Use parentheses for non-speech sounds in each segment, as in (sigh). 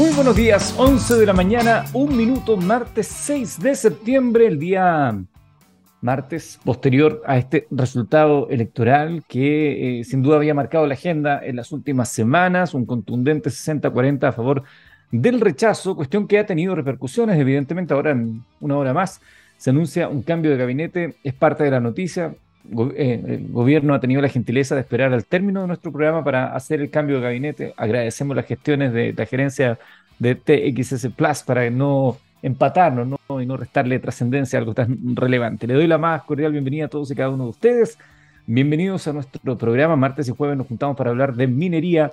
Muy buenos días, 11 de la mañana, un minuto, martes 6 de septiembre, el día martes posterior a este resultado electoral que eh, sin duda había marcado la agenda en las últimas semanas, un contundente 60-40 a favor del rechazo, cuestión que ha tenido repercusiones, evidentemente ahora en una hora más se anuncia un cambio de gabinete, es parte de la noticia, eh, el gobierno ha tenido la gentileza de esperar al término de nuestro programa para hacer el cambio de gabinete. Agradecemos las gestiones de la gerencia de TXS Plus para no empatarnos y no restarle trascendencia a algo tan relevante. Le doy la más cordial bienvenida a todos y cada uno de ustedes. Bienvenidos a nuestro programa. Martes y jueves nos juntamos para hablar de minería.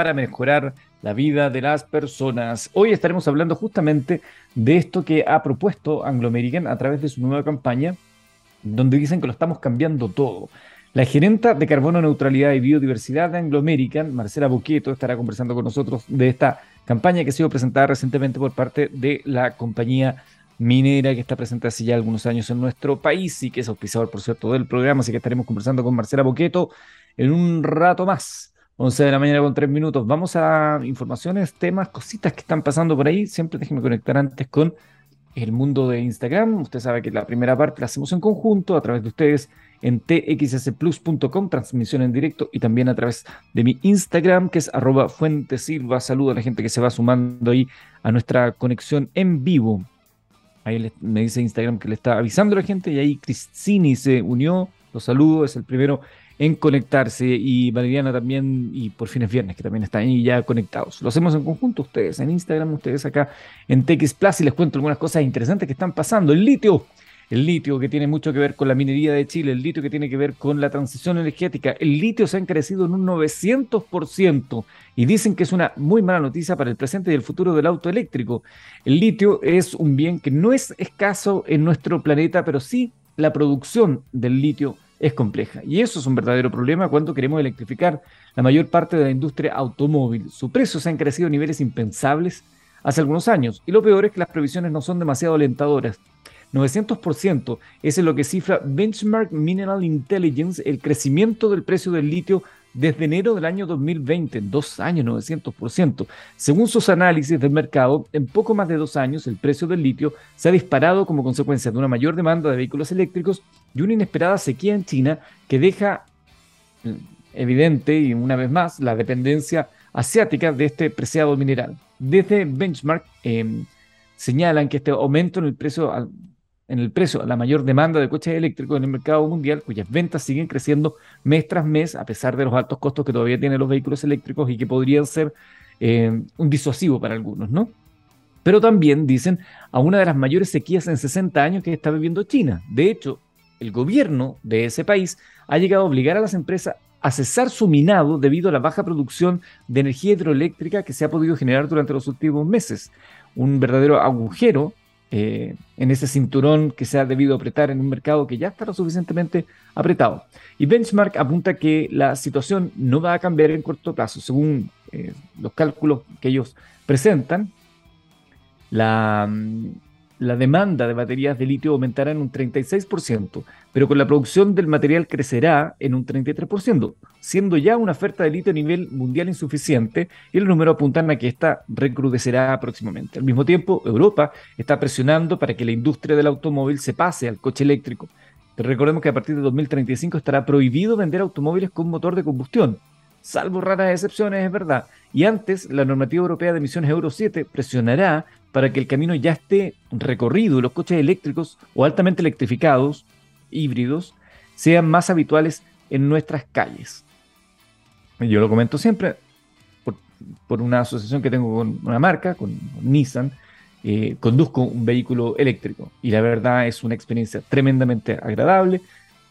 para mejorar la vida de las personas. Hoy estaremos hablando justamente de esto que ha propuesto Anglo American a través de su nueva campaña, donde dicen que lo estamos cambiando todo. La gerenta de Carbono Neutralidad y Biodiversidad de Anglo American, Marcela Boqueto, estará conversando con nosotros de esta campaña que ha sido presentada recientemente por parte de la compañía minera que está presente hace ya algunos años en nuestro país y que es auspiciador, por cierto, del programa. Así que estaremos conversando con Marcela Boqueto en un rato más. 11 de la mañana con 3 minutos. Vamos a informaciones, temas, cositas que están pasando por ahí. Siempre déjenme conectar antes con el mundo de Instagram. Usted sabe que la primera parte la hacemos en conjunto a través de ustedes en txsplus.com, transmisión en directo y también a través de mi Instagram, que es arroba fuentesilva. Saludo a la gente que se va sumando ahí a nuestra conexión en vivo. Ahí me dice Instagram que le está avisando a la gente y ahí Cristini se unió. Los saludo, es el primero en conectarse y Valeriana también y por fines viernes que también están ahí ya conectados. Lo hacemos en conjunto ustedes en Instagram, ustedes acá en TX Plus y les cuento algunas cosas interesantes que están pasando. El litio, el litio que tiene mucho que ver con la minería de Chile, el litio que tiene que ver con la transición energética, el litio se ha crecido en un 900% y dicen que es una muy mala noticia para el presente y el futuro del auto eléctrico. El litio es un bien que no es escaso en nuestro planeta, pero sí la producción del litio es compleja. Y eso es un verdadero problema cuando queremos electrificar la mayor parte de la industria automóvil. Su precio se han crecido a niveles impensables hace algunos años. Y lo peor es que las previsiones no son demasiado alentadoras. 900% es en lo que cifra Benchmark Mineral Intelligence el crecimiento del precio del litio desde enero del año 2020, dos años, 900%. Según sus análisis del mercado, en poco más de dos años el precio del litio se ha disparado como consecuencia de una mayor demanda de vehículos eléctricos y una inesperada sequía en China que deja mm, evidente y una vez más la dependencia asiática de este preciado mineral. Desde Benchmark em, señalan que este aumento en el precio en el precio, la mayor demanda de coches eléctricos en el mercado mundial, cuyas ventas siguen creciendo mes tras mes, a pesar de los altos costos que todavía tienen los vehículos eléctricos y que podrían ser eh, un disuasivo para algunos, ¿no? Pero también dicen a una de las mayores sequías en 60 años que está viviendo China. De hecho, el gobierno de ese país ha llegado a obligar a las empresas a cesar su minado debido a la baja producción de energía hidroeléctrica que se ha podido generar durante los últimos meses. Un verdadero agujero eh, en ese cinturón que se ha debido apretar en un mercado que ya está lo suficientemente apretado. Y Benchmark apunta que la situación no va a cambiar en corto plazo. Según eh, los cálculos que ellos presentan, la, mm, la demanda de baterías de litio aumentará en un 36%, pero con la producción del material crecerá en un 33%, siendo ya una oferta de litio a nivel mundial insuficiente y los números apuntan a que esta recrudecerá próximamente. Al mismo tiempo, Europa está presionando para que la industria del automóvil se pase al coche eléctrico. recordemos que a partir de 2035 estará prohibido vender automóviles con motor de combustión, salvo raras excepciones, es verdad. Y antes, la normativa europea de emisiones Euro 7 presionará para que el camino ya esté recorrido los coches eléctricos o altamente electrificados, híbridos, sean más habituales en nuestras calles. Yo lo comento siempre por, una asociación que tengo con una marca, con, Nissan, eh, conduzco un vehículo eléctrico y la verdad es una experiencia tremendamente agradable.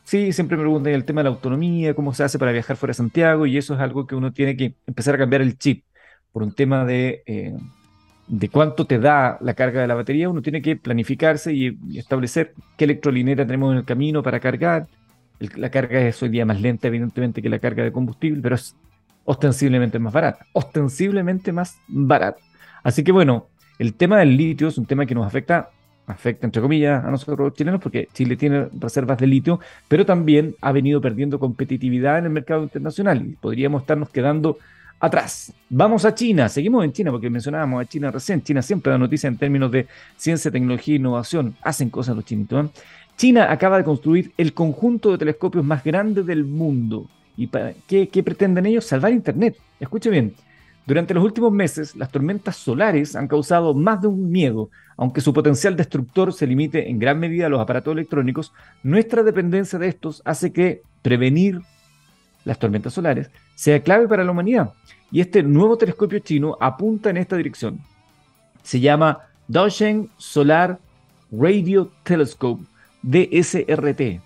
Sí, siempre me preguntan el tema de la autonomía, cómo se hace para viajar fuera de Santiago y eso es algo que uno tiene que empezar a cambiar el chip por un tema de eh, de cuánto te da la carga de la batería, uno tiene que planificarse y, establecer qué electrolinera tenemos en el camino para cargar. la carga es hoy día más lenta, evidentemente, que la carga de combustible, pero es ostensiblemente más barata. Ostensiblemente más barata. Así que bueno, el tema del litio es un tema que nos afecta, afecta entre comillas a nosotros los chilenos, porque Chile tiene reservas de litio, pero también ha venido perdiendo competitividad en el mercado internacional y podríamos estarnos quedando atrás. Vamos a China, seguimos en China porque mencionábamos a China recién. China siempre da noticia en términos de ciencia, tecnología e innovación. Hacen cosas los chinitos. ¿eh? China acaba de construir el conjunto de telescopios más grande del mundo. ¿Y qué, qué pretenden ellos? Salvar Internet. Escuche bien. Durante los últimos meses, las tormentas solares han causado más de un miedo. Aunque su potencial destructor se limite en gran medida a los aparatos electrónicos, nuestra dependencia de estos hace que prevenir las tormentas solares sea clave para la humanidad. Y este nuevo telescopio chino apunta en esta dirección. Se llama Daosheng Solar Radio Telescope, DSRT,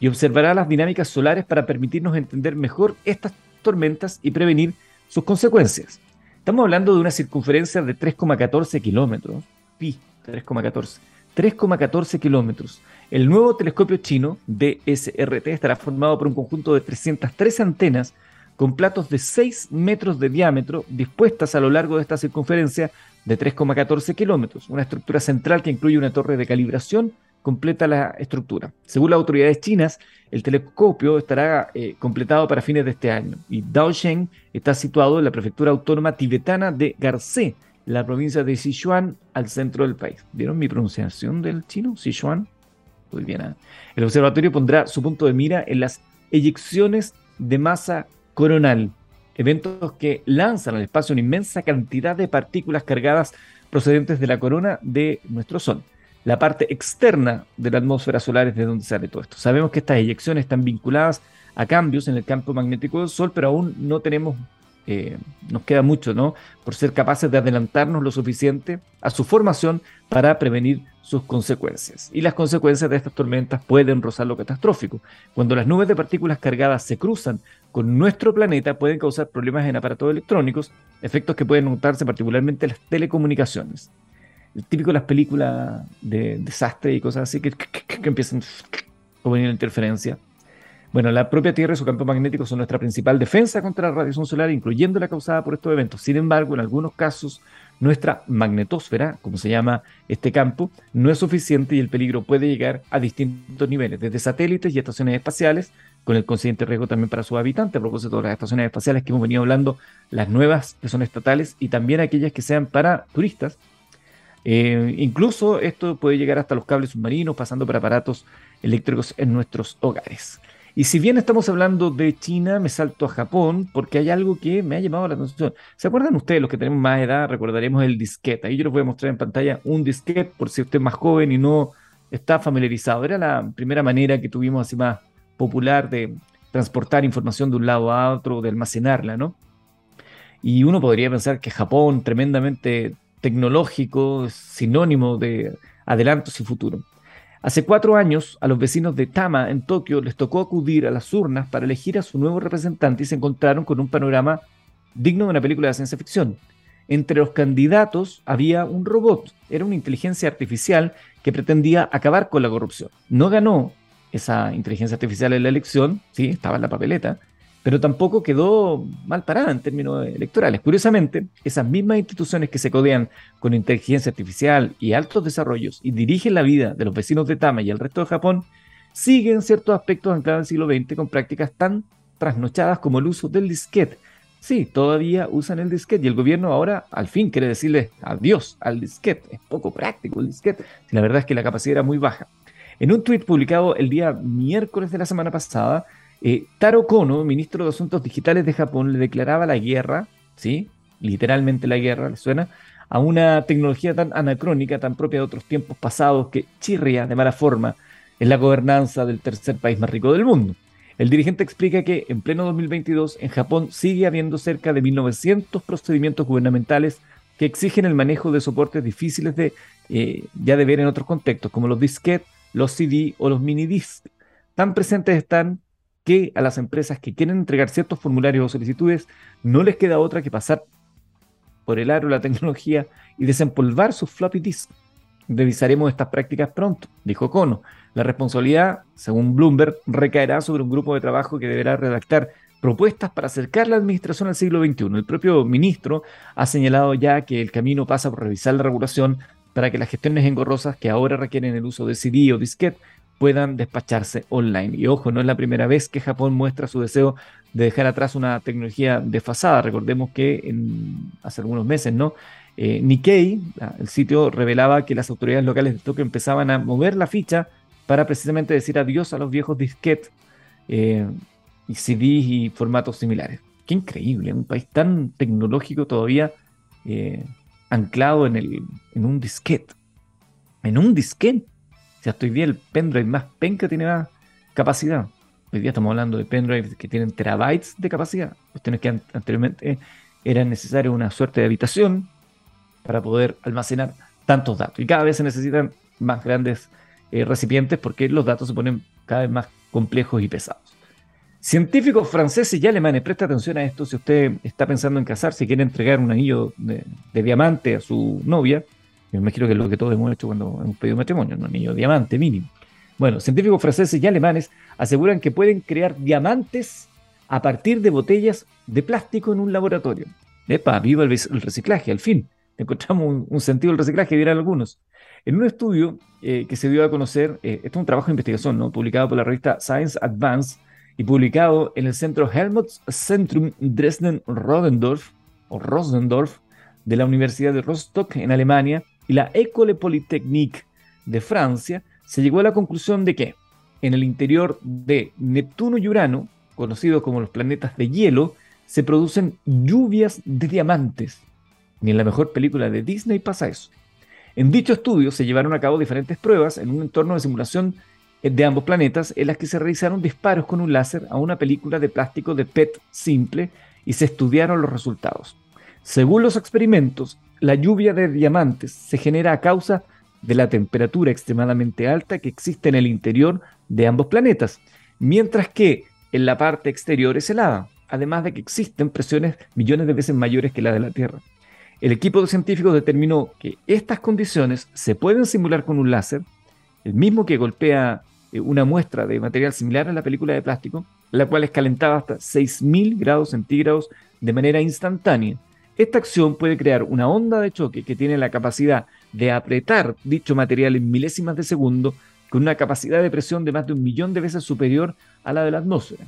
y observará las dinámicas solares para permitirnos entender mejor estas tormentas y prevenir sus consecuencias. Estamos hablando de una circunferencia de 3,14 kilómetros, pi, 3,14, 3,14 kilómetros. El nuevo telescopio chino, DSRT, estará formado por un conjunto de 313 antenas con platos de 6 metros de diámetro dispuestas a lo largo de esta circunferencia de 3,14 kilómetros. Una estructura central que incluye una torre de calibración completa la estructura. Según las autoridades chinas, el telescopio estará eh, completado para fines de este año y Daosheng está situado en la prefectura autónoma tibetana de Garcé, la provincia de Sichuan, al centro del país. ¿Vieron mi pronunciación del chino? Sichuan. Muy bien. ¿eh? El observatorio pondrá su punto de mira en las eyecciones de masa coronal, eventos que lanzan al espacio una inmensa cantidad de partículas cargadas procedentes de la corona de nuestro Sol. La parte externa de la atmósfera solar es de donde sale todo esto. Sabemos que estas eyecciones están vinculadas a cambios en el campo magnético del Sol, pero aún no tenemos eh, nos queda mucho, ¿no? Por ser capaces de adelantarnos lo suficiente a su formación para prevenir sus consecuencias. Y las consecuencias de estas tormentas pueden rozar lo catastrófico. Cuando las nubes de partículas cargadas se cruzan con nuestro planeta, pueden causar problemas en aparatos electrónicos, efectos que pueden notarse particularmente en las telecomunicaciones. El típico de las películas de desastre y cosas así que, que, empiezan como una interferencia bueno, la propia Tierra y su campo magnético son nuestra principal defensa contra la radiación solar, incluyendo la causada por estos eventos. Sin embargo, en algunos casos, nuestra magnetosfera, como se llama este campo, no es suficiente y el peligro puede llegar a distintos niveles, desde satélites y estaciones espaciales, con el consiguiente riesgo también para sus habitantes, a propósito de las estaciones espaciales que hemos venido hablando, las nuevas que son estatales y también aquellas que sean para turistas. Eh, incluso esto puede llegar hasta los cables submarinos, pasando por aparatos eléctricos en nuestros hogares. Y si bien estamos hablando de China, me salto a Japón porque hay algo que me ha llamado la atención. ¿Se acuerdan ustedes, los que tenemos más edad, recordaremos el disquete? Ahí yo les voy a mostrar en pantalla un disquete por si usted es más joven y no está familiarizado. Era la primera manera que tuvimos así más popular de transportar información de un lado a otro, de almacenarla, ¿no? Y uno podría pensar que Japón, tremendamente tecnológico, es sinónimo de adelantos y futuro. Hace cuatro años, a los vecinos de Tama, en Tokio, les tocó acudir a las urnas para elegir a su nuevo representante y se encontraron con un panorama digno de una película de ciencia ficción. Entre los candidatos había un robot, era una inteligencia artificial que pretendía acabar con la corrupción. No ganó esa inteligencia artificial en la elección, sí, estaba en la papeleta, pero tampoco quedó mal parada en términos electorales. Curiosamente, esas mismas instituciones que se codean con inteligencia artificial y altos desarrollos y dirigen la vida de los vecinos de Tama y el resto de Japón, siguen ciertos aspectos anclados el siglo XX con prácticas tan trasnochadas como el uso del disquete. Sí, todavía usan el disquete y el gobierno ahora al fin quiere decirle adiós al disquete. Es poco práctico el disquete. La verdad es que la capacidad era muy baja. En un tuit publicado el día miércoles de la semana pasada, eh, Taro Kono, ministro de Asuntos Digitales de Japón, le declaraba la guerra, ¿sí? literalmente la guerra, ¿le suena? A una tecnología tan anacrónica, tan propia de otros tiempos pasados, que chirria de mala forma en la gobernanza del tercer país más rico del mundo. El dirigente explica que en pleno 2022 en Japón sigue habiendo cerca de 1.900 procedimientos gubernamentales que exigen el manejo de soportes difíciles de eh, ya de ver en otros contextos, como los disquetes, los CD o los mini discs. Tan presentes están que a las empresas que quieren entregar ciertos formularios o solicitudes no les queda otra que pasar por el aro de la tecnología y desempolvar sus floppy disks. revisaremos estas prácticas pronto, dijo Cono. La responsabilidad, según Bloomberg, recaerá sobre un grupo de trabajo que deberá redactar propuestas para acercar la administración al siglo XXI. El propio ministro ha señalado ya que el camino pasa por revisar la regulación para que las gestiones engorrosas que ahora requieren el uso de CD o disquete puedan despacharse online. Y ojo, no es la primera vez que Japón muestra su deseo de dejar atrás una tecnología desfasada. Recordemos que hace algunos meses, ¿no? Eh, Nikkei, el sitio, revelaba que las autoridades locales de Tokio empezaban a mover la ficha para precisamente decir adiós a los viejos disquetes eh, y CDs y formatos similares. Qué increíble, un país tan tecnológico todavía eh, anclado en, el, en un disquete. En un disquete. O sea, estoy bien, el pendrive más penca tiene más capacidad. Hoy día estamos hablando de pendrives que tienen terabytes de capacidad. Cuestiones que anteriormente eran necesarias una suerte de habitación para poder almacenar tantos datos. Y cada vez se necesitan más grandes eh, recipientes porque los datos se ponen cada vez más complejos y pesados. Científicos franceses y alemanes, presta atención a esto si usted está pensando en casarse y quiere entregar un anillo de, diamante a su novia, me imagino que es lo que todos hemos hecho cuando hemos pedido matrimonio, un anillo diamante mínimo. Bueno, científicos franceses y alemanes aseguran que pueden crear diamantes a partir de botellas de plástico en un laboratorio. Epa, viva el, reciclaje, al fin. Encontramos un, sentido del reciclaje, dirán algunos. En un estudio eh, que se dio a conocer, eh, esto es un trabajo de investigación, ¿no? publicado por la revista Science Advance y publicado en el centro Helmholtz-Zentrum Dresden-Rodendorf o Rosendorf de la Universidad de Rostock en Alemania y la École Polytechnique de Francia, se llegó a la conclusión de que en el interior de Neptuno y Urano, conocidos como los planetas de hielo, se producen lluvias de diamantes. Ni en la mejor película de Disney pasa eso. En dicho estudio se llevaron a cabo diferentes pruebas en un entorno de simulación de ambos planetas en las que se realizaron disparos con un láser a una película de plástico de PET simple y se estudiaron los resultados. Según los experimentos, la lluvia de diamantes se genera a causa de la temperatura extremadamente alta que existe en el interior de ambos planetas, mientras que en la parte exterior es helada, además de que existen presiones millones de veces mayores que la de la Tierra. El equipo de científicos determinó que estas condiciones se pueden simular con un láser, el mismo que golpea eh, una muestra de material similar a la película de plástico, la cual es calentada hasta 6.000 grados centígrados de manera instantánea. Esta acción puede crear una onda de choque que tiene la capacidad de apretar dicho material en milésimas de segundo con una capacidad de presión de más de un millón de veces superior a la de la atmósfera.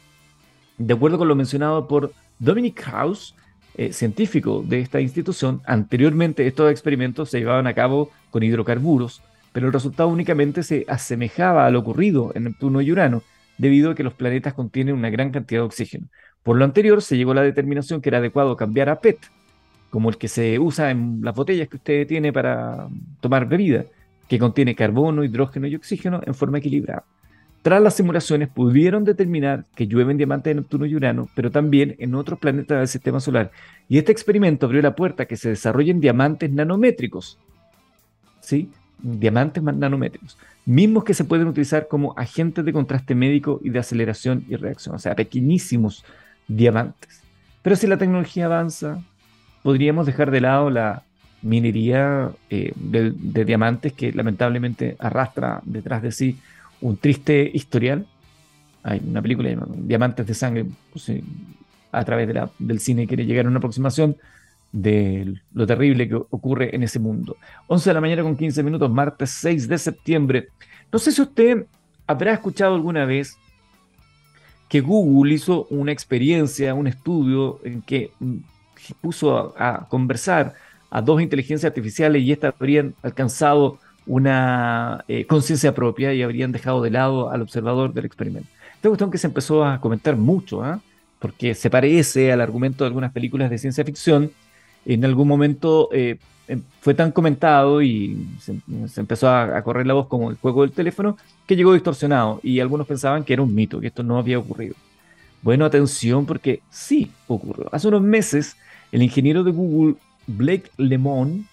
De acuerdo con lo mencionado por Dominic House, eh, científico de esta institución, anteriormente estos experimentos se llevaban a cabo con hidrocarburos, pero el resultado únicamente se asemejaba a lo ocurrido en Neptuno y Urano, debido a que los planetas contienen una gran cantidad de oxígeno. Por lo anterior, se llegó a la determinación que era adecuado cambiar a PET, como el que se usa en las botellas que usted tiene para tomar bebida, que contiene carbono, hidrógeno y oxígeno en forma equilibrada. Tras las simulaciones pudieron determinar que llueven diamantes en Neptuno y Urano, pero también en otros planetas del sistema solar. Y este experimento abrió la puerta a que se desarrollen diamantes nanométricos. ¿Sí? Diamantes nanométricos. Mismos que se pueden utilizar como agentes de contraste médico y de aceleración y reacción. O sea, pequeñísimos diamantes. Pero si la tecnología avanza, podríamos dejar de lado la minería eh, de diamantes que lamentablemente arrastra detrás de sí un triste historial. Hay una película llamada Diamantes de Sangre, pues, a través del cine quiere llegar a una aproximación de lo terrible que ocurre en ese mundo. 11 de la mañana con 15 minutos, martes 6 de septiembre. No sé si usted habrá escuchado alguna vez que Google hizo una experiencia, un estudio en que puso a, conversar a dos inteligencias artificiales y estas habrían alcanzado una eh, conciencia propia y habrían dejado de lado al observador del experimento. Esta cuestión que se empezó a comentar mucho, ¿ah? porque se parece al argumento de algunas películas de ciencia ficción. En algún momento eh, em, fue tan comentado y se, empezó a, correr la voz como el juego del teléfono que llegó distorsionado y algunos pensaban que era un mito, que esto no había ocurrido. Bueno, atención porque sí ocurrió. Hace unos meses, el ingeniero de Google, Blake Lemon,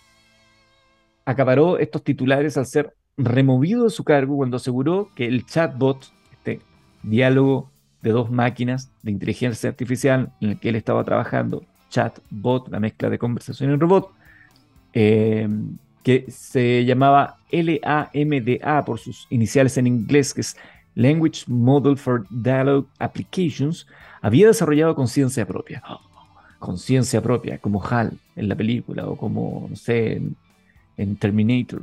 acaparó estos titulares al ser removido de su cargo cuando aseguró que el chatbot, este diálogo de dos máquinas de inteligencia artificial en el que él estaba trabajando, chatbot, la mezcla de conversación y robot, eh, que se llamaba LAMDA por sus iniciales en inglés, que es Language Model for Dialogue Applications, había desarrollado conciencia propia. Conciencia propia, como HAL en la película o como, no sé, en, Terminator.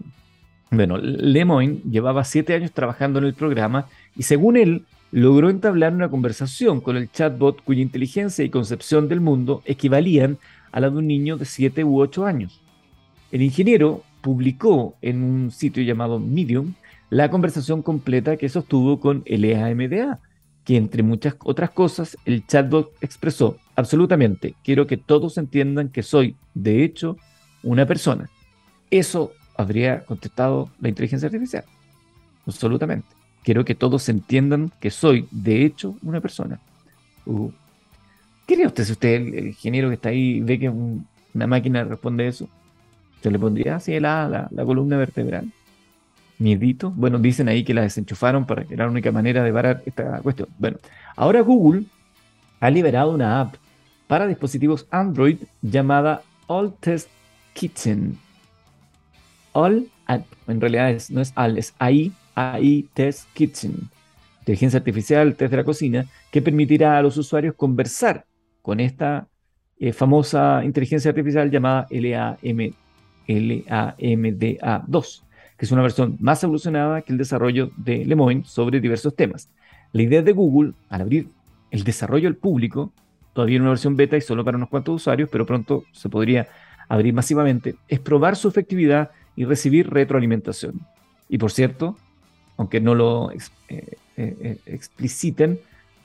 Bueno, Lemoyne llevaba siete años trabajando en el programa y según él logró entablar una conversación con el chatbot cuya inteligencia y concepción del mundo equivalían a la de un niño de siete u ocho años. El ingeniero publicó en un sitio llamado Medium la conversación completa que sostuvo con LAMDA, que entre muchas otras cosas el chatbot expresó absolutamente, quiero que todos entiendan que soy, de hecho, una persona. Eso habría contestado la inteligencia artificial. Absolutamente. Quiero que todos entiendan que soy, de hecho, una persona. Uh. ¿Qué cree usted si usted, el, ingeniero que está ahí, ve que una máquina responde eso? ¿Se le pondría así la, la columna vertebral? Miedito. Bueno, dicen ahí que la desenchufaron para que era la única manera de parar esta cuestión. Bueno, ahora Google ha liberado una app para dispositivos Android llamada All Test Kitchen. All, en realidad no es All, es AI, AI Test Kitchen. Inteligencia artificial, test de la cocina, que permitirá a los usuarios conversar con esta eh, famosa inteligencia artificial llamada LAM, LAMDA2 que es una versión más evolucionada que el desarrollo de Lemoyne sobre diversos temas. La idea de Google, al abrir el desarrollo al público, todavía en una versión beta y solo para unos cuantos usuarios, pero pronto se podría abrir masivamente, es probar su efectividad y recibir retroalimentación. Y por cierto, aunque no lo eh, eh, eh, expliciten,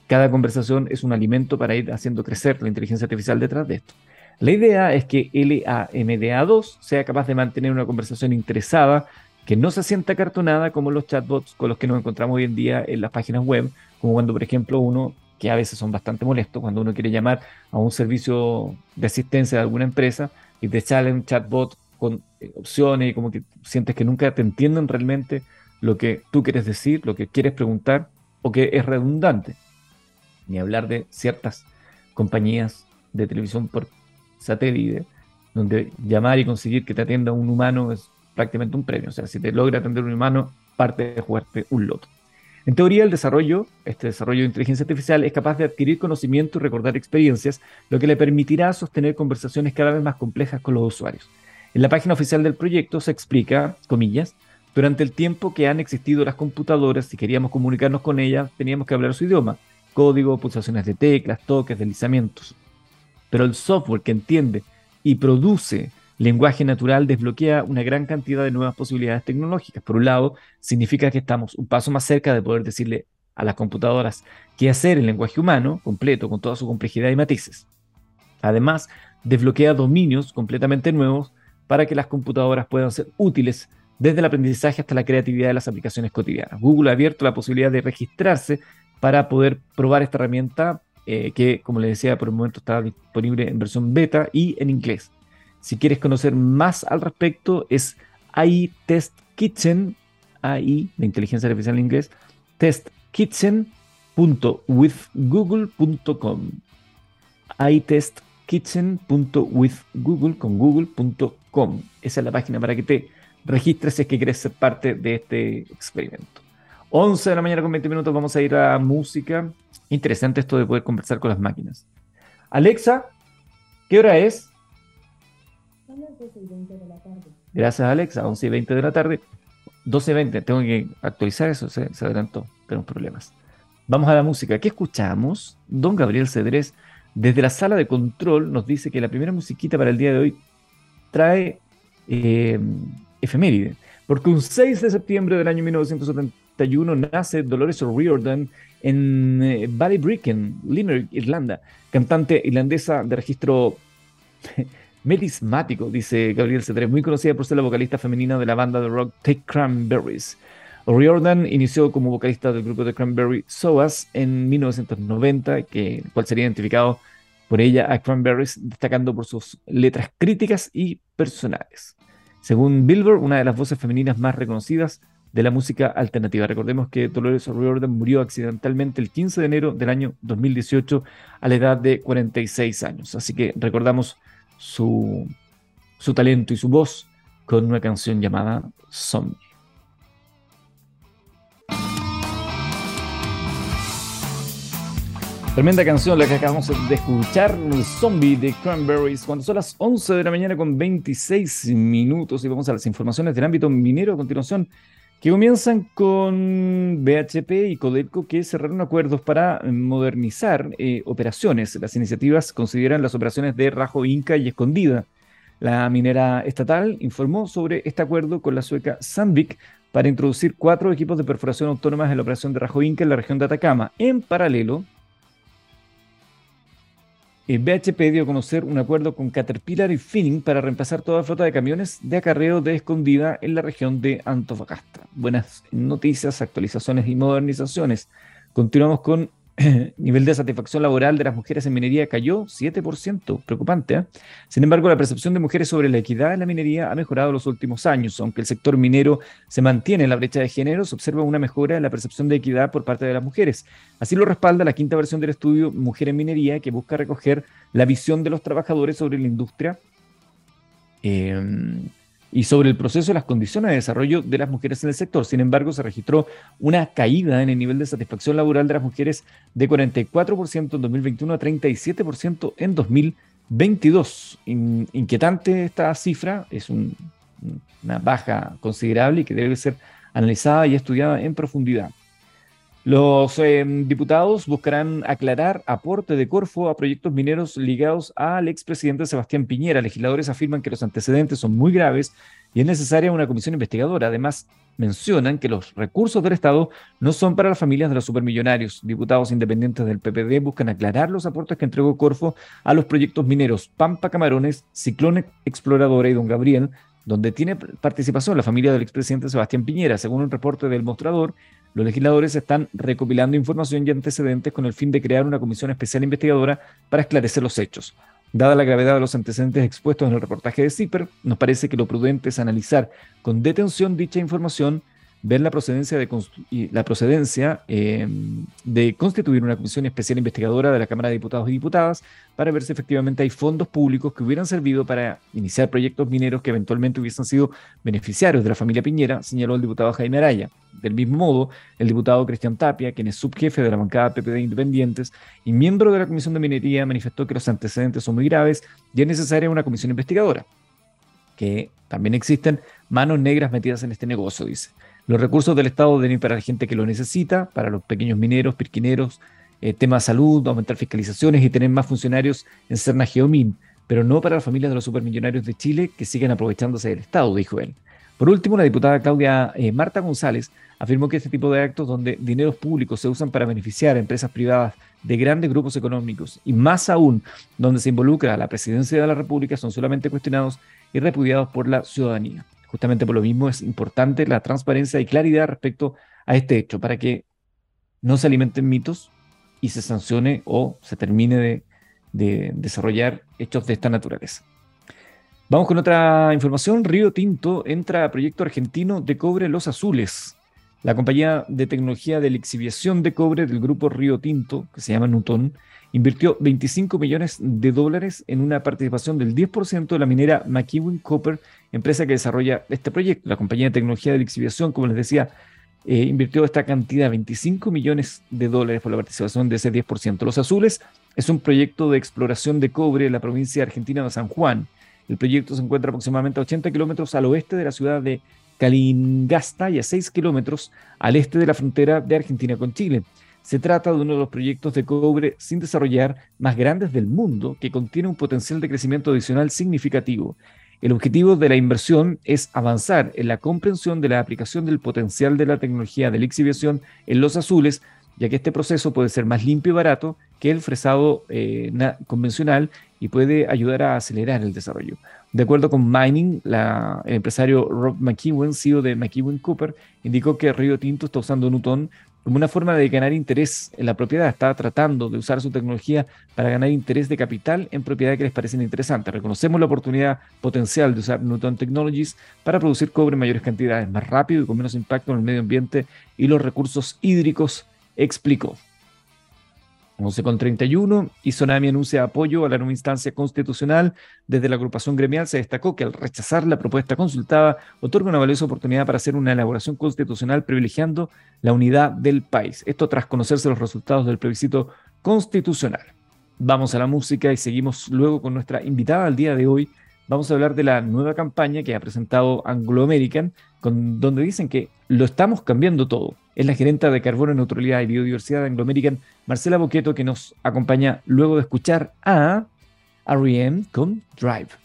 cada conversación es un alimento para ir haciendo crecer la inteligencia artificial detrás de esto. La idea es que LAMDA2 sea capaz de mantener una conversación interesada que no se sienta cartonada como los chatbots con los que nos encontramos hoy en día en las páginas web, como cuando, por ejemplo, uno, que a veces son bastante molestos, cuando uno quiere llamar a un servicio de asistencia de alguna empresa y te sale un chatbot con eh, opciones y como que sientes que nunca te entienden realmente lo que tú quieres decir, lo que quieres preguntar o que es redundante. Ni hablar de ciertas compañías de televisión por satélite, donde llamar y conseguir que te atienda un humano es prácticamente un premio. O sea, si te logra atender un humano, parte de jugarte un loto. En teoría, el desarrollo, este desarrollo de inteligencia artificial, es capaz de adquirir conocimiento y recordar experiencias, lo que le permitirá sostener conversaciones cada vez más complejas con los usuarios. En la página oficial del proyecto se explica, comillas, durante el tiempo que han existido las computadoras, si queríamos comunicarnos con ellas, teníamos que hablar su idioma, código, pulsaciones de teclas, toques, deslizamientos. Pero el software que entiende y produce lenguaje natural desbloquea una gran cantidad de nuevas posibilidades tecnológicas. Por un lado, significa que estamos un paso más cerca de poder decirle a las computadoras qué hacer en lenguaje humano completo, con toda su complejidad y matices. Además, desbloquea dominios completamente nuevos para que las computadoras puedan ser útiles desde el aprendizaje hasta la creatividad de las aplicaciones cotidianas. Google ha abierto la posibilidad de registrarse para poder probar esta herramienta eh, que, como les decía, por el momento está disponible en versión beta y en inglés. Si quieres conocer más al respecto, es AI Test Kitchen, AI de inteligencia artificial en inglés, testkitchen.withgoogle.com. iTestKitchen.withgoogle con google.com. Esa es la página para que te registres si es que quieres ser parte de este experimento. 11 de la mañana con 20 minutos vamos a ir a música. Interesante esto de poder conversar con las máquinas. Alexa, ¿qué hora es? Gracias, Alexa. 11 y 20 de la tarde. 12 y 20. Tengo que actualizar eso. Se, adelantó. Tenemos problemas. Vamos a la música. ¿Qué escuchamos? Don Gabriel Cedrés, desde la sala de control, nos dice que la primera musiquita para el día de hoy trae eh, efeméride. Porque un 6 de septiembre del año 1971 nace Dolores O'Riordan en eh, Ballybricken, Limerick, Irlanda, cantante irlandesa de registro melismático, dice Gabriel Cedrés, muy conocida por ser la vocalista femenina de la banda de rock Take Cranberries. O'Riordan inició como vocalista del grupo de Cranberry Soas en 1990, que, cual sería identificado por ella a Cranberries, destacando por sus letras críticas y personales. Según Billboard, una de las voces femeninas más reconocidas de la música alternativa. Recordemos que Dolores O'Riordan murió accidentalmente el 15 de enero del año 2018 a la edad de 46 años. Así que recordamos su, talento y su voz con una canción llamada Zombie. Tremenda canción la que acabamos de escuchar, Zombie de Cranberries, cuando son las 11 de la mañana con 26 minutos y vamos a las informaciones del ámbito minero a continuación, que comienzan con BHP y Codelco que cerraron acuerdos para modernizar eh, operaciones. Las iniciativas consideran las operaciones de Rajo Inca y Escondida. La minera estatal informó sobre este acuerdo con la sueca Sandvik para introducir cuatro equipos de perforación autónomas en la operación de Rajo Inca en la región de Atacama. En paralelo, BHP dio a conocer un acuerdo con Caterpillar y Finning para reemplazar toda flota de camiones de acarreo de escondida en la región de Antofagasta. Buenas noticias, actualizaciones y modernizaciones. Continuamos con (laughs) nivel de satisfacción laboral de las mujeres en minería cayó 7%, preocupante. ¿eh? Sin embargo, la percepción de mujeres sobre la equidad en la minería ha mejorado en los últimos años. Aunque el sector minero se mantiene en la brecha de género, se observa una mejora en la percepción de equidad por parte de las mujeres. Así lo respalda la quinta versión del estudio Mujer en Minería, que busca recoger la visión de los trabajadores sobre la industria. Eh, y sobre el proceso y las condiciones de desarrollo de las mujeres en el sector. Sin embargo, se registró una caída en el nivel de satisfacción laboral de las mujeres de 44% en 2021 a 37% en 2022. inquietante esta cifra, es una baja considerable y que debe ser analizada y estudiada en profundidad. Los em, diputados buscarán aclarar aporte de Corfo a proyectos mineros ligados al expresidente Sebastián Piñera. Legisladores afirman que los antecedentes son muy graves y es necesaria una comisión investigadora. Además, mencionan que los recursos del Estado no son para las familias de los supermillonarios. Diputados independientes del PPD buscan aclarar los aportes que entregó Corfo a los proyectos mineros Pampa Camarones, Ciclón Exploradora y Don Gabriel, donde tiene participación la familia del expresidente Sebastián Piñera. Según un reporte del mostrador, los legisladores están recopilando información y antecedentes con el fin de crear una comisión especial investigadora para esclarecer los hechos. Dada la gravedad de los antecedentes expuestos en el reportaje de CIPER, nos parece que lo prudente es analizar con detención dicha información ver la procedencia de, la procedencia, eh, de constituir una comisión especial investigadora de la Cámara de Diputados y Diputadas para ver si efectivamente hay fondos públicos que hubieran servido para iniciar proyectos mineros que eventualmente hubiesen sido beneficiarios de la familia Piñera, señaló el diputado Jaime Araya. Del mismo modo, el diputado Cristian Tapia, quien es subjefe de la bancada PPD Independientes y miembro de la Comisión de Minería, manifestó que los antecedentes son muy graves y es necesaria una comisión investigadora, que también existen manos negras metidas en este negocio, dice. Los recursos del Estado deben ir para la gente que lo necesita, para los pequeños mineros, pirquineros, eh, tema salud, aumentar fiscalizaciones y tener más funcionarios en Cerna Geomin, pero no para las familias de los supermillonarios de Chile que siguen aprovechándose del Estado, dijo él. Por último, la diputada Claudia eh, Marta González afirmó que este tipo de actos donde dineros públicos se usan para beneficiar a empresas privadas de grandes grupos económicos y más aún donde se involucra a la presidencia de la República son solamente cuestionados y repudiados por la ciudadanía. Justamente por lo mismo es importante la transparencia y claridad respecto a este hecho, para que no se alimenten mitos y se sancione o se termine de, desarrollar hechos de esta naturaleza. Vamos con otra información. Río Tinto entra a proyecto argentino de cobre Los Azules. La compañía de tecnología de lixiviación de cobre del grupo Río Tinto, que se llama Nutón, invirtió 25 millones de dólares en una participación del 10% de la minera McEwen Copper, empresa que desarrolla este proyecto. La compañía de tecnología de lixiviación, como les decía, eh, invirtió esta cantidad, 25 millones de dólares por la participación de ese 10%. Los Azules es un proyecto de exploración de cobre en la provincia argentina de San Juan. El proyecto se encuentra aproximadamente a 80 kilómetros al oeste de la ciudad de Calingasta y a 6 kilómetros al este de la frontera de Argentina con Chile. Se trata de uno de los proyectos de cobre sin desarrollar más grandes del mundo que contiene un potencial de crecimiento adicional significativo. El objetivo de la inversión es avanzar en la comprensión de la aplicación del potencial de la tecnología de lixiviación en los azules, ya que este proceso puede ser más limpio y barato que el fresado eh, convencional y puede ayudar a acelerar el desarrollo. De acuerdo con Mining, la, el empresario Rob McEwen, CEO de McEwen Cooper, indicó que Río Tinto está usando Newton como una forma de ganar interés en la propiedad. Está tratando de usar su tecnología para ganar interés de capital en propiedades que les parecen interesantes. Reconocemos la oportunidad potencial de usar Newton Technologies para producir cobre en mayores cantidades, más rápido y con menos impacto en el medio ambiente y los recursos hídricos, explicó. 11.31, y Sonami anuncia apoyo a la nueva instancia constitucional. Desde la agrupación gremial se destacó que al rechazar la propuesta consultada, otorga una valiosa oportunidad para hacer una elaboración constitucional privilegiando la unidad del país. Esto tras conocerse los resultados del plebiscito constitucional. Vamos a la música y seguimos luego con nuestra invitada al día de hoy. Vamos a hablar de la nueva campaña que ha presentado Anglo American, con, donde dicen que lo estamos cambiando todo es la gerenta de Carbono, Neutralidad y Biodiversidad de Anglo American, Marcela Boqueto, que nos acompaña luego de escuchar a R.E.M. con Drive.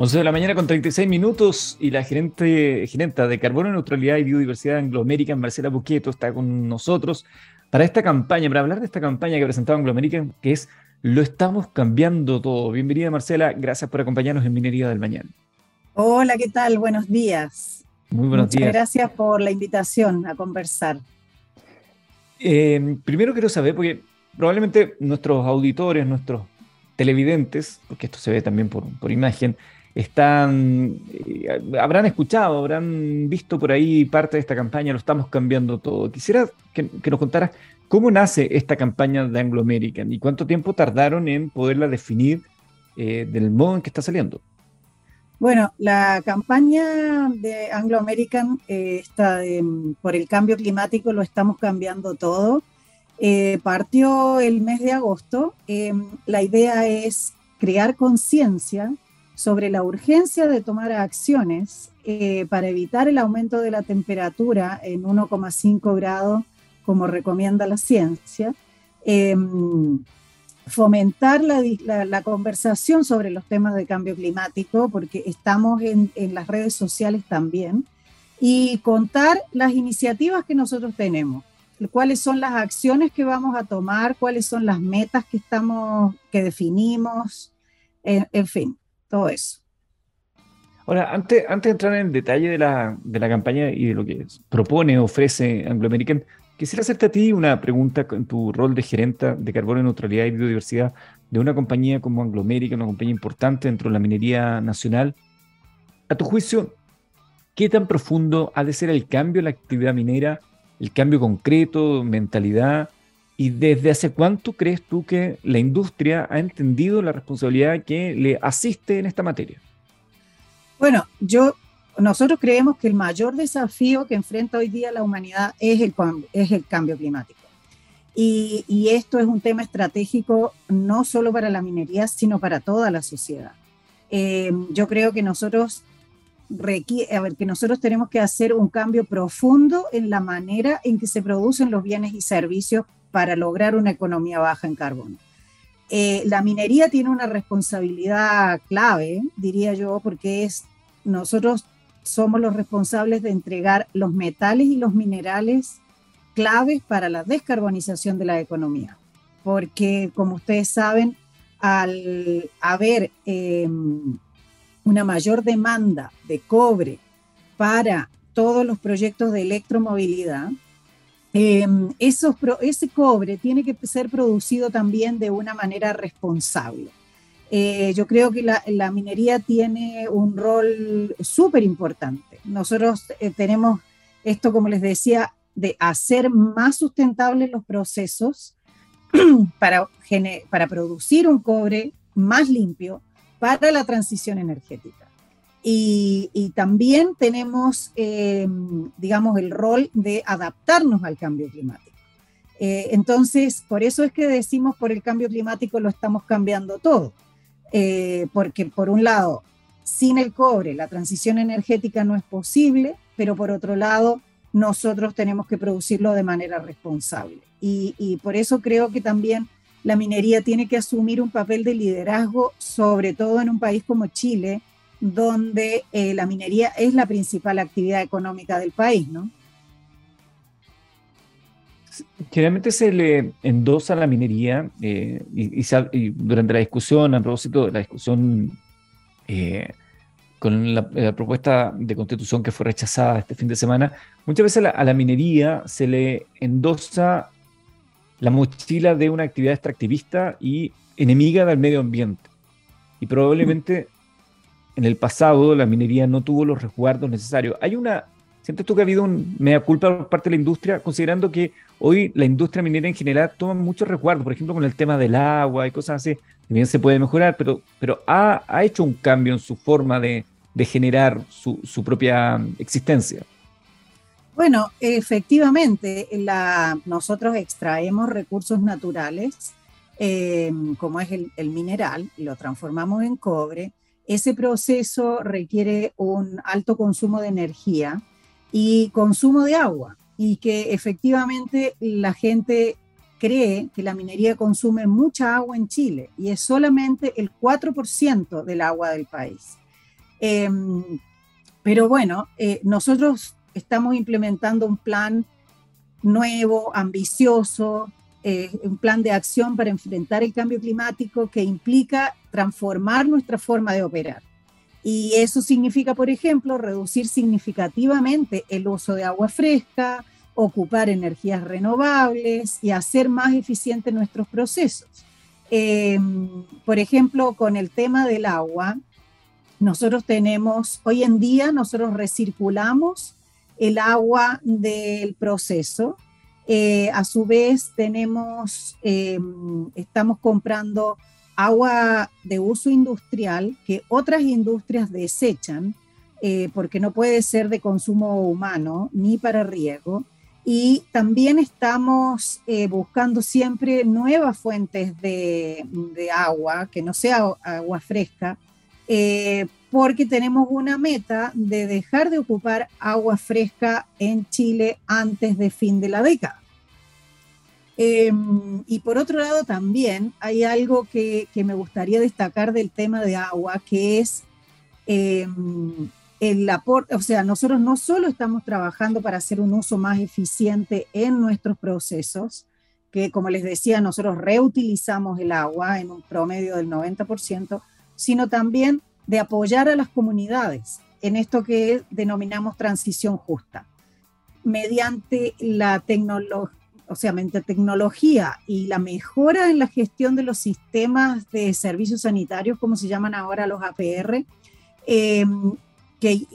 11 de la mañana con 36 minutos y la gerente, gerenta de Carbono, Neutralidad y Biodiversidad de Anglo American, Marcela Boqueto, está con nosotros para esta campaña, para hablar de esta campaña que presentaba Anglo American, que es lo estamos cambiando todo. Bienvenida Marcela, gracias por acompañarnos en Minería del Mañana. Hola, ¿qué tal? Buenos días. Muy buenos días. Gracias por la invitación a conversar. Eh, primero quiero saber, porque probablemente nuestros auditores, nuestros televidentes, porque esto se ve también por, por imagen, están, eh, habrán escuchado, habrán visto por ahí parte de esta campaña, lo estamos cambiando todo. Quisiera que, que nos contaras ¿Cómo nace esta campaña de Anglo American y cuánto tiempo tardaron en poderla definir eh, del modo en que está saliendo? Bueno, la campaña de Anglo American eh, está por el cambio climático, lo estamos cambiando todo. Eh, partió el mes de agosto. la idea es crear conciencia sobre la urgencia de tomar acciones para evitar el aumento de la temperatura en 1,5 grados como recomienda la ciencia, em, fomentar la, conversación sobre los temas de cambio climático, porque estamos en, las redes sociales también, y contar las iniciativas que nosotros tenemos, cuáles son las acciones que vamos a tomar, cuáles son las metas que estamos, que definimos, en, fin, todo eso. Ahora, antes, antes de entrar en el detalle de la, de la campaña y de lo que propone, ofrece Anglo American, Quisiera hacerte a ti una pregunta en tu rol de gerente de carbono, neutralidad y biodiversidad de una compañía como Anglo American, una compañía importante dentro de la minería nacional. A tu juicio, ¿qué tan profundo ha de ser el cambio en la actividad minera, el cambio concreto, mentalidad? ¿Y desde hace cuánto crees tú que la industria ha entendido la responsabilidad que le asiste en esta materia? Bueno, yo nosotros creemos que el mayor desafío que enfrenta hoy día la humanidad es el, es el cambio climático. Y, esto es un tema estratégico no solo para la minería, sino para toda la sociedad. Eh, yo creo que nosotros, a ver, que nosotros tenemos que hacer un cambio profundo en la manera en que se producen los bienes y servicios para lograr una economía baja en carbono. Eh, la minería tiene una responsabilidad clave, diría yo, porque es nosotros somos los responsables de entregar los metales y los minerales claves para la descarbonización de la economía. Porque, como ustedes saben, al haber em, una mayor demanda de cobre para todos los proyectos de electromovilidad, em, ese cobre tiene que ser producido también de una manera responsable. Eh, yo creo que la, minería tiene un rol súper importante. Nosotros eh, tenemos esto, como les decía, de hacer más sustentables los procesos (clears throat) para, para producir un cobre más limpio para la transición energética. Y, también tenemos, em, digamos, el rol de adaptarnos al cambio climático. Eh, entonces, por eso es que decimos por el cambio climático lo estamos cambiando todo eh, porque por un lado, sin el cobre la transición energética no es posible, pero por otro lado, nosotros tenemos que producirlo de manera responsable. Y, por eso creo que también la minería tiene que asumir un papel de liderazgo, sobre todo en un país como Chile, donde eh, la minería es la principal actividad económica del país, ¿no? Generalmente se le endosa la minería eh, y, durante la discusión, a propósito de la discusión eh, con la, propuesta de constitución que fue rechazada este fin de semana, muchas veces a la, minería se le endosa la mochila de una actividad extractivista y enemiga del medio ambiente. Y probablemente en el pasado la minería no tuvo los resguardos necesarios. Hay una, ¿sientes tú que ha habido un mea culpa por parte de la industria, considerando que hoy la industria minera en general toma muchos resguardos, por ejemplo, con el tema del agua y cosas así, también se puede mejorar, pero, pero ha, hecho un cambio en su forma de, generar su, propia existencia? Bueno, efectivamente, nosotros extraemos recursos naturales, eh, como es el, el mineral, lo transformamos en cobre. Ese proceso requiere un alto consumo de energía y consumo de agua, y que efectivamente la gente cree que la minería consume mucha agua en Chile y es solamente el 4% del agua del país. Em, pero bueno, eh, nosotros estamos implementando un plan nuevo, ambicioso, eh, un plan de acción para enfrentar el cambio climático que implica transformar nuestra forma de operar. Y eso significa, por ejemplo, reducir significativamente el uso de agua fresca, ocupar energías renovables y hacer más eficientes nuestros procesos. Em, por ejemplo, con el tema del agua, nosotros tenemos, hoy en día nosotros recirculamos el agua del proceso. Eh, a su vez tenemos, em, estamos comprando agua de uso industrial que otras industrias desechan eh, porque no puede ser de consumo humano ni para riego. Y también estamos eh, buscando siempre nuevas fuentes de, agua, que no sea agua fresca, eh, porque tenemos una meta de dejar de ocupar agua fresca en Chile antes de fin de la década. Em, y por otro lado también hay algo que, me gustaría destacar del tema de agua, que es em, el aporte, o sea, nosotros no solo estamos trabajando para hacer un uso más eficiente en nuestros procesos, que como les decía, nosotros reutilizamos el agua en un promedio del 90%, sino también de apoyar a las comunidades en esto que denominamos transición justa. Mediante la tecnología, o sea, mediante tecnología y la mejora en la gestión de los sistemas de servicios sanitarios, como se llaman ahora los APR, eh, que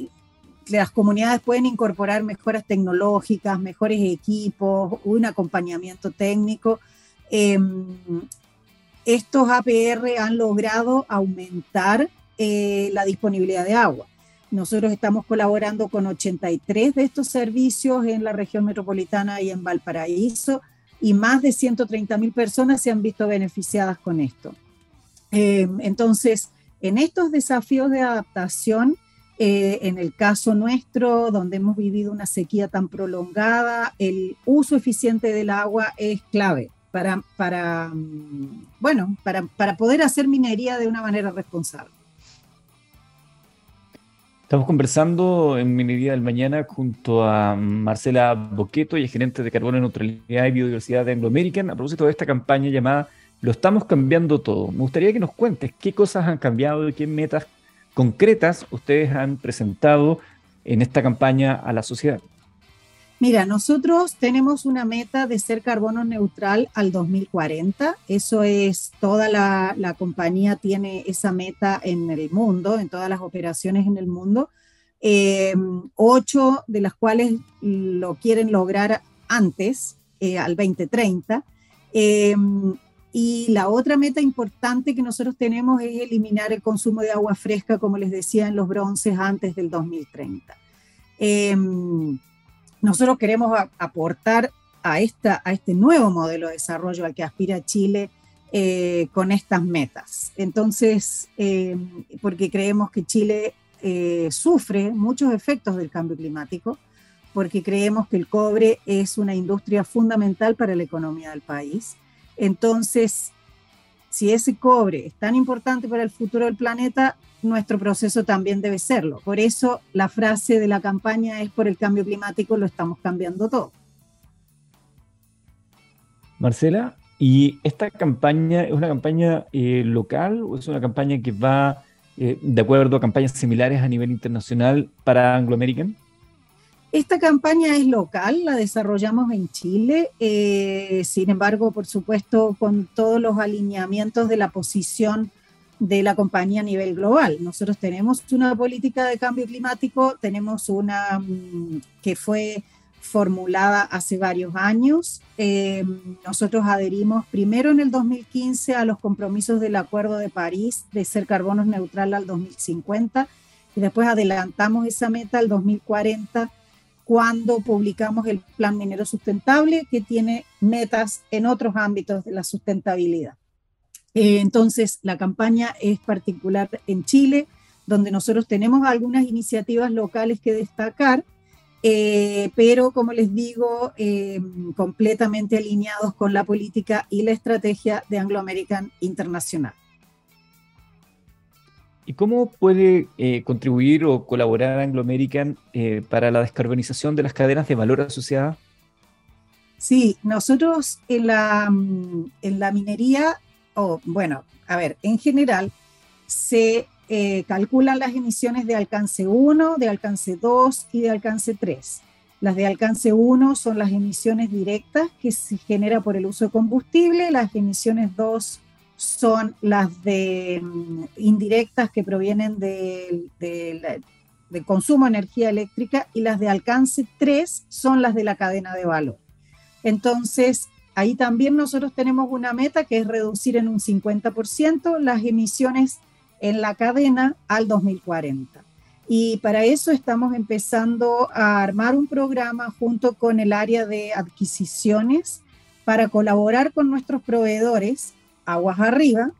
las comunidades pueden incorporar mejoras tecnológicas, mejores equipos, un acompañamiento técnico. Eh, estos APR han logrado aumentar eh, la disponibilidad de agua. Nosotros estamos colaborando con 83 de estos servicios en la región metropolitana y en Valparaíso y más de 130 mil personas se han visto beneficiadas con esto. Eh, entonces, en estos desafíos de adaptación, eh, en el caso nuestro, donde hemos vivido una sequía tan prolongada, el uso eficiente del agua es clave para, para, mm, bueno, para, para poder hacer minería de una manera responsable. Estamos conversando en Minería del Mañana junto a Marcela Boqueto, y gerente de Carbono, Neutralidad y Biodiversidad de Anglo American, a propósito de esta campaña llamada Lo estamos cambiando todo. Me gustaría que nos cuentes qué cosas han cambiado y qué metas concretas ustedes han presentado en esta campaña a la sociedad. Mira, nosotros tenemos una meta de ser carbono neutral al 2040. Eso es, toda la, compañía tiene esa meta en el mundo, en todas las operaciones en el mundo. Eh, ocho de las cuales lo quieren lograr antes, eh, al 2030. Eh, y la otra meta importante que nosotros tenemos es eliminar el consumo de agua fresca, como les decía, en los bronces antes del 2030 nosotros queremos aportar a, este nuevo modelo de desarrollo al que aspira Chile eh, con estas metas. Entonces, eh, porque creemos que Chile eh, sufre muchos efectos del cambio climático, porque creemos que el cobre es una industria fundamental para la economía del país. Entonces, si ese cobre es tan importante para el futuro del planeta, nuestro proceso también debe serlo. Por eso la frase de la campaña es por el cambio climático lo estamos cambiando todo. Marcela, ¿y esta campaña es una campaña eh, local o es una campaña que va eh, de acuerdo a campañas similares a nivel internacional para Anglo American? Esta campaña es local, la desarrollamos en Chile, eh, sin embargo, por supuesto, con todos los alineamientos de la posición de la compañía a nivel global. Nosotros tenemos una política de cambio climático, tenemos una mm, que fue formulada hace varios años. Eh, nosotros adherimos primero en el 2015 a los compromisos del Acuerdo de París de ser carbono neutral al 2050 y después adelantamos esa meta al 2040 cuando publicamos el Plan Minero Sustentable que tiene metas en otros ámbitos de la sustentabilidad. Eh, entonces, la campaña es particular en Chile, donde nosotros tenemos algunas iniciativas locales que destacar, eh, pero como les digo, eh, completamente alineados con la política y la estrategia de Anglo American Internacional. ¿Y cómo puede contribuir o colaborar Anglo American para la descarbonización de las cadenas de valor asociadas? Sí, nosotros en la, en la minería o bueno, a ver, en general se eh, calculan las emisiones de alcance 1, de alcance 2 y de alcance 3. Las de alcance 1 son las emisiones directas que se genera por el uso de combustible, las emisiones 2 son las de mm, indirectas que provienen del consumo de energía eléctrica y las de alcance 3 son las de la cadena de valor. Entonces, Ahí también nosotros tenemos una meta que es reducir en un 50% las emisiones en la cadena al 2040. Y para eso estamos empezando a armar un programa junto con el área de adquisiciones para colaborar con nuestros proveedores, aguas arriba,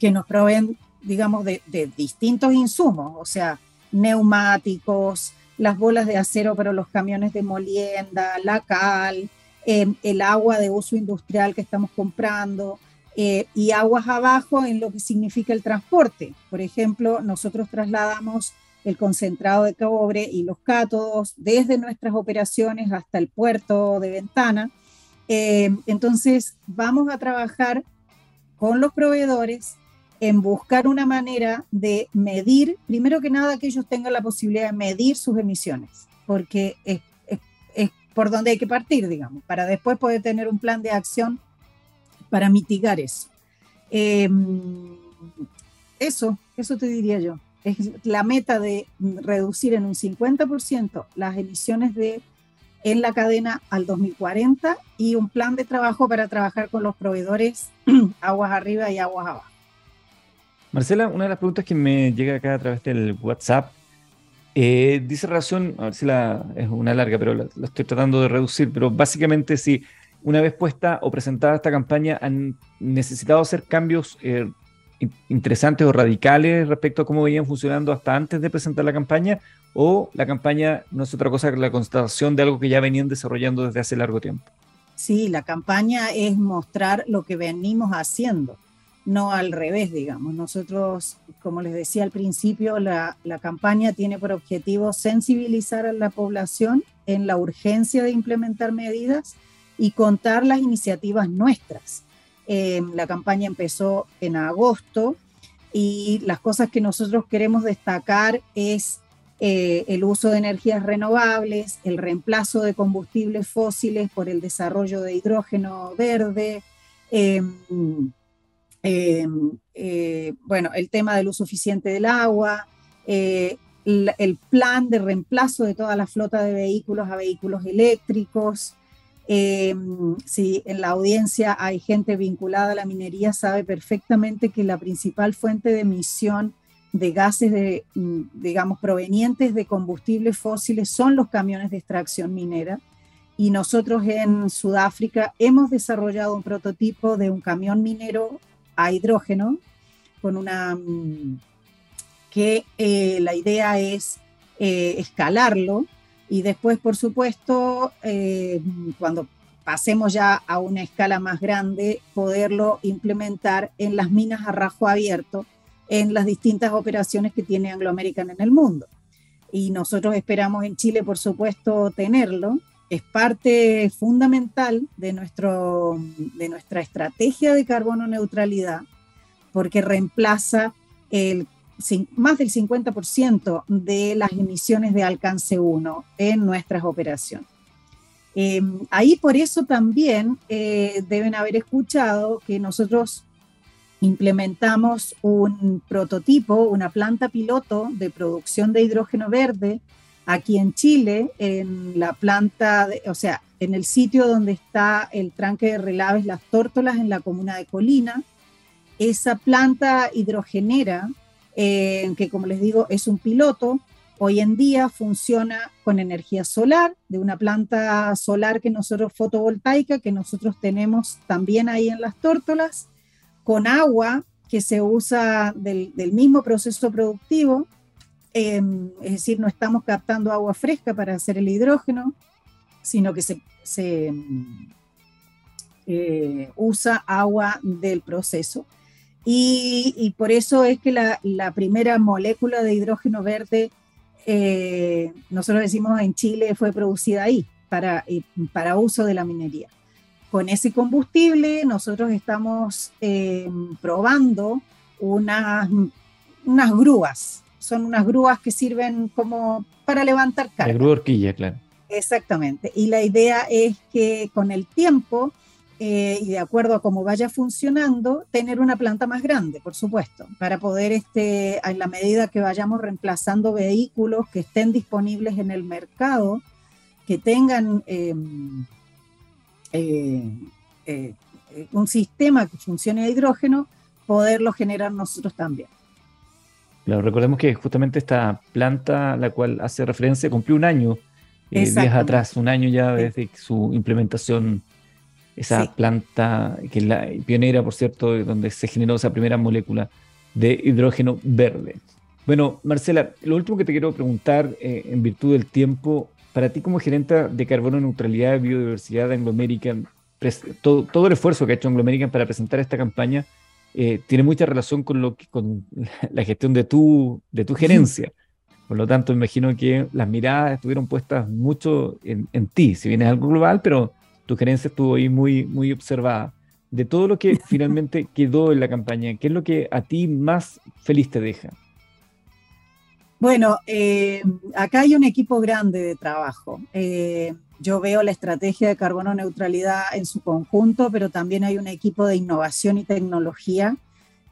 que nos proveen, digamos, de, de distintos insumos, o sea, neumáticos, las bolas de acero para los camiones de molienda, la cal, Em, el agua de uso industrial que estamos comprando eh, y aguas abajo en lo que significa el transporte. Por ejemplo, nosotros trasladamos el concentrado de cobre y los cátodos desde nuestras operaciones hasta el puerto de Ventana. Em, entonces, vamos a trabajar con los proveedores en buscar una manera de medir, primero que nada, que ellos tengan la posibilidad de medir sus emisiones, porque es por donde hay que partir, digamos, para después poder tener un plan de acción para mitigar eso. Em, eso, eso te diría yo. Es la meta de reducir en un 50% las emisiones de en la cadena al 2040 y un plan de trabajo para trabajar con los proveedores (clears throat) aguas arriba y aguas abajo. Marcela, una de las preguntas que me llega acá a través del WhatsApp eh, dice relación, a ver si la, es una larga, pero la, estoy tratando de reducir, pero básicamente si una vez puesta o presentada esta campaña han necesitado hacer cambios eh, interesantes o radicales respecto a cómo venían funcionando hasta antes de presentar la campaña, o la campaña no es otra cosa que la constatación de algo que ya venían desarrollando desde hace largo tiempo. Sí, la campaña es mostrar lo que venimos haciendo no al revés, digamos. Nosotros, como les decía al principio, la, campaña tiene por objetivo sensibilizar a la población en la urgencia de implementar medidas y contar las iniciativas nuestras. Em, la campaña empezó en agosto y las cosas que nosotros queremos destacar es eh, el uso de energías renovables, el reemplazo de combustibles fósiles por el desarrollo de hidrógeno verde, em, eh, eh, bueno, el tema del uso eficiente del agua, eh, el, plan de reemplazo de toda la flota de vehículos a vehículos eléctricos. Si en la audiencia hay gente vinculada a la minería, sabe perfectamente que la principal fuente de emisión de gases, de, mm, digamos, provenientes de combustibles fósiles son los camiones de extracción minera. Y nosotros en Sudáfrica hemos desarrollado un prototipo de un camión minero a hidrógeno con una mm, que eh, la idea es eh, escalarlo y después, por supuesto, eh, cuando pasemos ya a una escala más grande, poderlo implementar en las minas a rajo abierto en las distintas operaciones que tiene Anglo American en el mundo. Y nosotros esperamos en Chile, por supuesto, tenerlo. Es parte fundamental de, nuestro, de nuestra estrategia de carbono neutralidad porque reemplaza el, más del 50% de las emisiones de alcance 1 en nuestras operaciones. Em, ahí por eso también eh, deben haber escuchado que nosotros implementamos un prototipo, una planta piloto de producción de hidrógeno verde aquí en Chile, en la planta, o sea, en el sitio donde está el tranque de relaves Las Tórtolas en la comuna de Colina. Esa planta hidrogenera, eh, que como les digo es un piloto, hoy en día funciona con energía solar, de una planta solar que nosotros, fotovoltaica, que nosotros tenemos también ahí en Las Tórtolas, con agua que se usa del, mismo proceso productivo, Em, es decir, no estamos captando agua fresca para hacer el hidrógeno, sino que se, eh, usa agua del proceso. Y, por eso es que la, primera molécula de hidrógeno verde, eh, nosotros decimos en Chile, fue producida ahí para, para uso de la minería. Con ese combustible nosotros estamos em, probando unas, unas grúas son unas grúas que sirven como para levantar carga. La grúa horquilla, claro. Exactamente. Y la idea es que con el tiempo eh, y de acuerdo a cómo vaya funcionando, tener una planta más grande, por supuesto, para poder, este, en la medida que vayamos reemplazando vehículos que estén disponibles en el mercado, que tengan em, eh, eh, un sistema que funcione a hidrógeno, poderlo generar nosotros también. Recordemos que justamente esta planta, la cual hace referencia, cumplió un año, eh, días atrás, un año ya desde su implementación, esa planta, que es la pionera, por cierto, donde se generó esa primera molécula de hidrógeno verde. Bueno, Marcela, lo último que te quiero preguntar, eh, en virtud del tiempo, para ti como gerente de carbono neutralidad y biodiversidad Anglo American, todo, todo el esfuerzo que ha hecho Anglo American para presentar esta campaña, eh, tiene mucha relación con, lo que, con (laughs) la gestión de tu, de tu gerencia. Por lo tanto, imagino que las miradas estuvieron puestas mucho en, en, ti, si bien es algo global, pero tu gerencia estuvo ahí muy, muy observada. De todo lo que (laughs) finalmente quedó en la campaña, ¿qué es lo que a ti más feliz te deja? Bueno, eh, acá hay un equipo grande de trabajo. Eh, yo veo la estrategia de carbono neutralidad en su conjunto, pero también hay un equipo de innovación y tecnología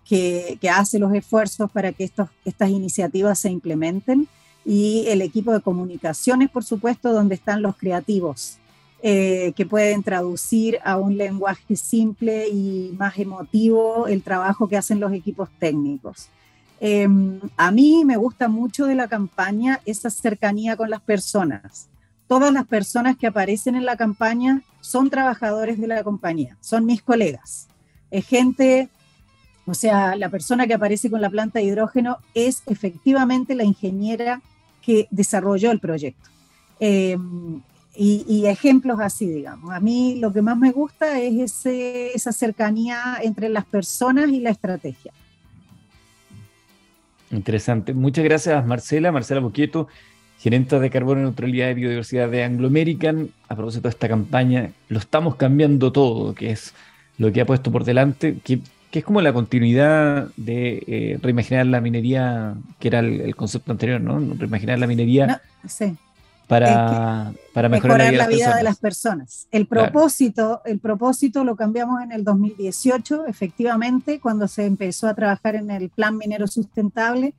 que, hace los esfuerzos para que estos, estas iniciativas se implementen y el equipo de comunicaciones, por supuesto, donde están los creativos, eh, que pueden traducir a un lenguaje simple y más emotivo el trabajo que hacen los equipos técnicos. Em, a mí me gusta mucho de la campaña esa cercanía con las personas todas las personas que aparecen en la campaña son trabajadores de la compañía, son mis colegas. Es gente, o sea, la persona que aparece con la planta de hidrógeno es efectivamente la ingeniera que desarrolló el proyecto. Em, y, ejemplos así, digamos. A mí lo que más me gusta es esa cercanía entre las personas y la estrategia. Interesante. Muchas gracias, Marcela. Marcela Boquieto, gerente de carbono, neutralidad y biodiversidad de Anglo American. A propósito de esta campaña, lo estamos cambiando todo, que es lo que ha puesto por delante, que, es como la continuidad de eh, reimaginar la minería, que era el, concepto anterior, ¿no? Reimaginar la minería. Para, para mejorar, la vida, de, las personas. El propósito, el propósito lo cambiamos en el 2018, efectivamente, cuando se empezó a trabajar en el Plan Minero Sustentable,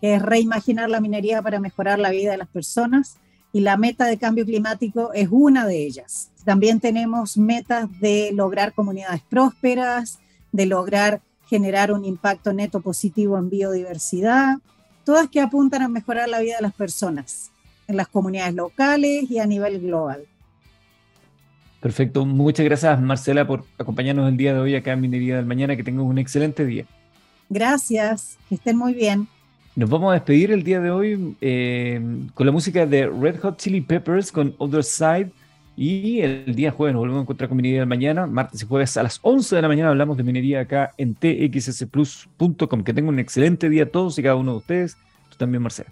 que es reimaginar la minería para mejorar la vida de las personas y la meta de cambio climático es una de ellas. También tenemos metas de lograr comunidades prósperas, de lograr generar un impacto neto positivo en biodiversidad, todas que apuntan a mejorar la vida de las personas en las comunidades locales y a nivel global. Perfecto, muchas gracias Marcela por acompañarnos el día de hoy acá en Minería del Mañana, que tengan un excelente día. Gracias, que estén muy bien. Nos vamos a despedir el día de hoy eh, con la música de Red Hot Chili Peppers con Other Side. Y el día jueves nos volvemos a encontrar con Minería del Mañana. Martes y jueves a las 11 de la mañana hablamos de minería acá en txsplus.com. Que tengan un excelente día todos y cada uno de ustedes. Tú también, Marcelo.